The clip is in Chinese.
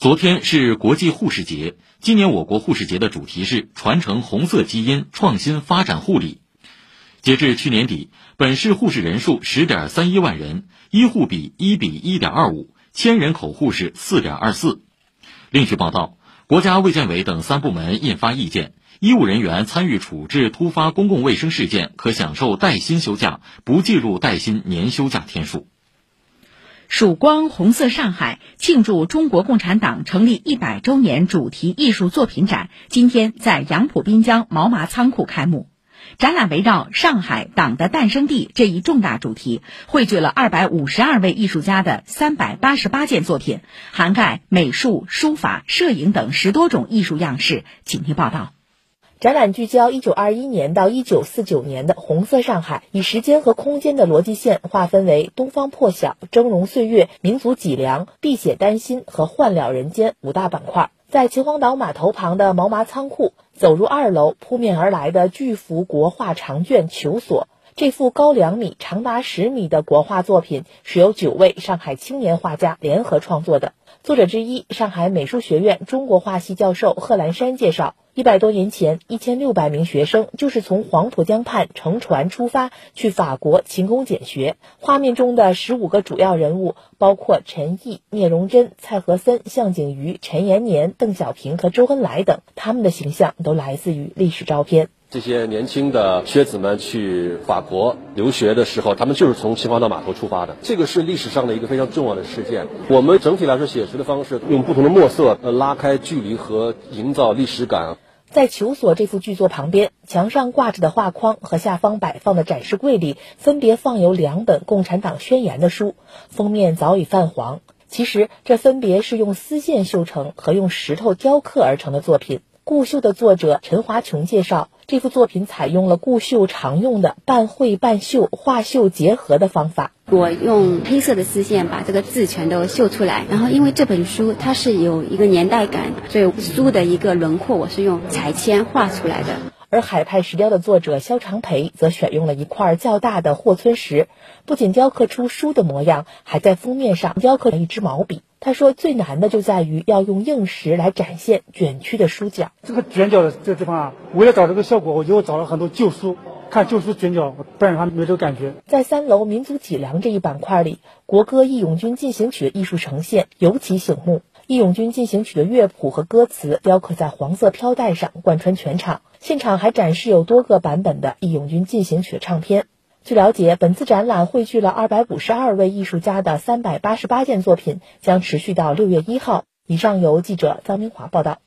昨天是国际护士节，今年我国护士节的主题是传承红色基因，创新发展护理。截至去年底，本市护士人数十点三一万人，医护比一比一点二五，千人口护士四点二四。另据报道，国家卫健委等三部门印发意见，医务人员参与处置突发公共卫生事件可享受带薪休假，不计入带薪年休假天数。曙光红色上海庆祝中国共产党成立一百周年主题艺术作品展今天在杨浦滨江毛麻仓库开幕。展览围绕“上海党的诞生地”这一重大主题，汇聚了二百五十二位艺术家的三百八十八件作品，涵盖美术、书法、摄影等十多种艺术样式。请听报道。展览聚焦一九二一年到一九四九年的红色上海，以时间和空间的逻辑线划分为东方破晓、峥嵘岁月、民族脊梁、碧血丹心和换了人间五大板块。在秦皇岛码头旁的毛麻仓库，走入二楼，扑面而来的巨幅国画长卷《求索》。这幅高两米、长达十米的国画作品，是由九位上海青年画家联合创作的。作者之一，上海美术学院中国画系教授贺兰山介绍。一百多年前，一千六百名学生就是从黄浦江畔乘船出发，去法国勤工俭学。画面中的十五个主要人物，包括陈毅、聂荣臻、蔡和森、向景瑜、陈延年、邓小平和周恩来等，他们的形象都来自于历史照片。这些年轻的学子们去法国留学的时候，他们就是从秦皇岛码头出发的。这个是历史上的一个非常重要的事件。我们整体来说写实的方式，用不同的墨色，呃，拉开距离和营造历史感。在求索这幅巨作旁边，墙上挂着的画框和下方摆放的展示柜里，分别放有两本《共产党宣言》的书，封面早已泛黄。其实，这分别是用丝线绣成和用石头雕刻而成的作品。顾绣的作者陈华琼介绍，这幅作品采用了顾绣常用的半绘半绣、画绣结合的方法。我用黑色的丝线把这个字全都绣出来，然后因为这本书它是有一个年代感，所以书的一个轮廓我是用彩铅画出来的。而海派石雕的作者肖长培则选用了一块较大的霍村石，不仅雕刻出书的模样，还在封面上雕刻了一支毛笔。他说：“最难的就在于要用硬石来展现卷曲的书角。这个卷角的这个地方啊，为了找这个效果，我就找了很多旧书，看就是卷角，不然的话没这个感觉。”在三楼民族脊梁这一板块里，国歌《义勇军进行曲》的艺术呈现尤其醒目，《义勇军进行曲》的乐谱和歌词雕刻在黄色飘带上，贯穿全场。现场还展示有多个版本的《义勇军进行曲》唱片。据了解，本次展览汇聚了二百五十二位艺术家的三百八十八件作品，将持续到六月一号。以上由记者张明华报道。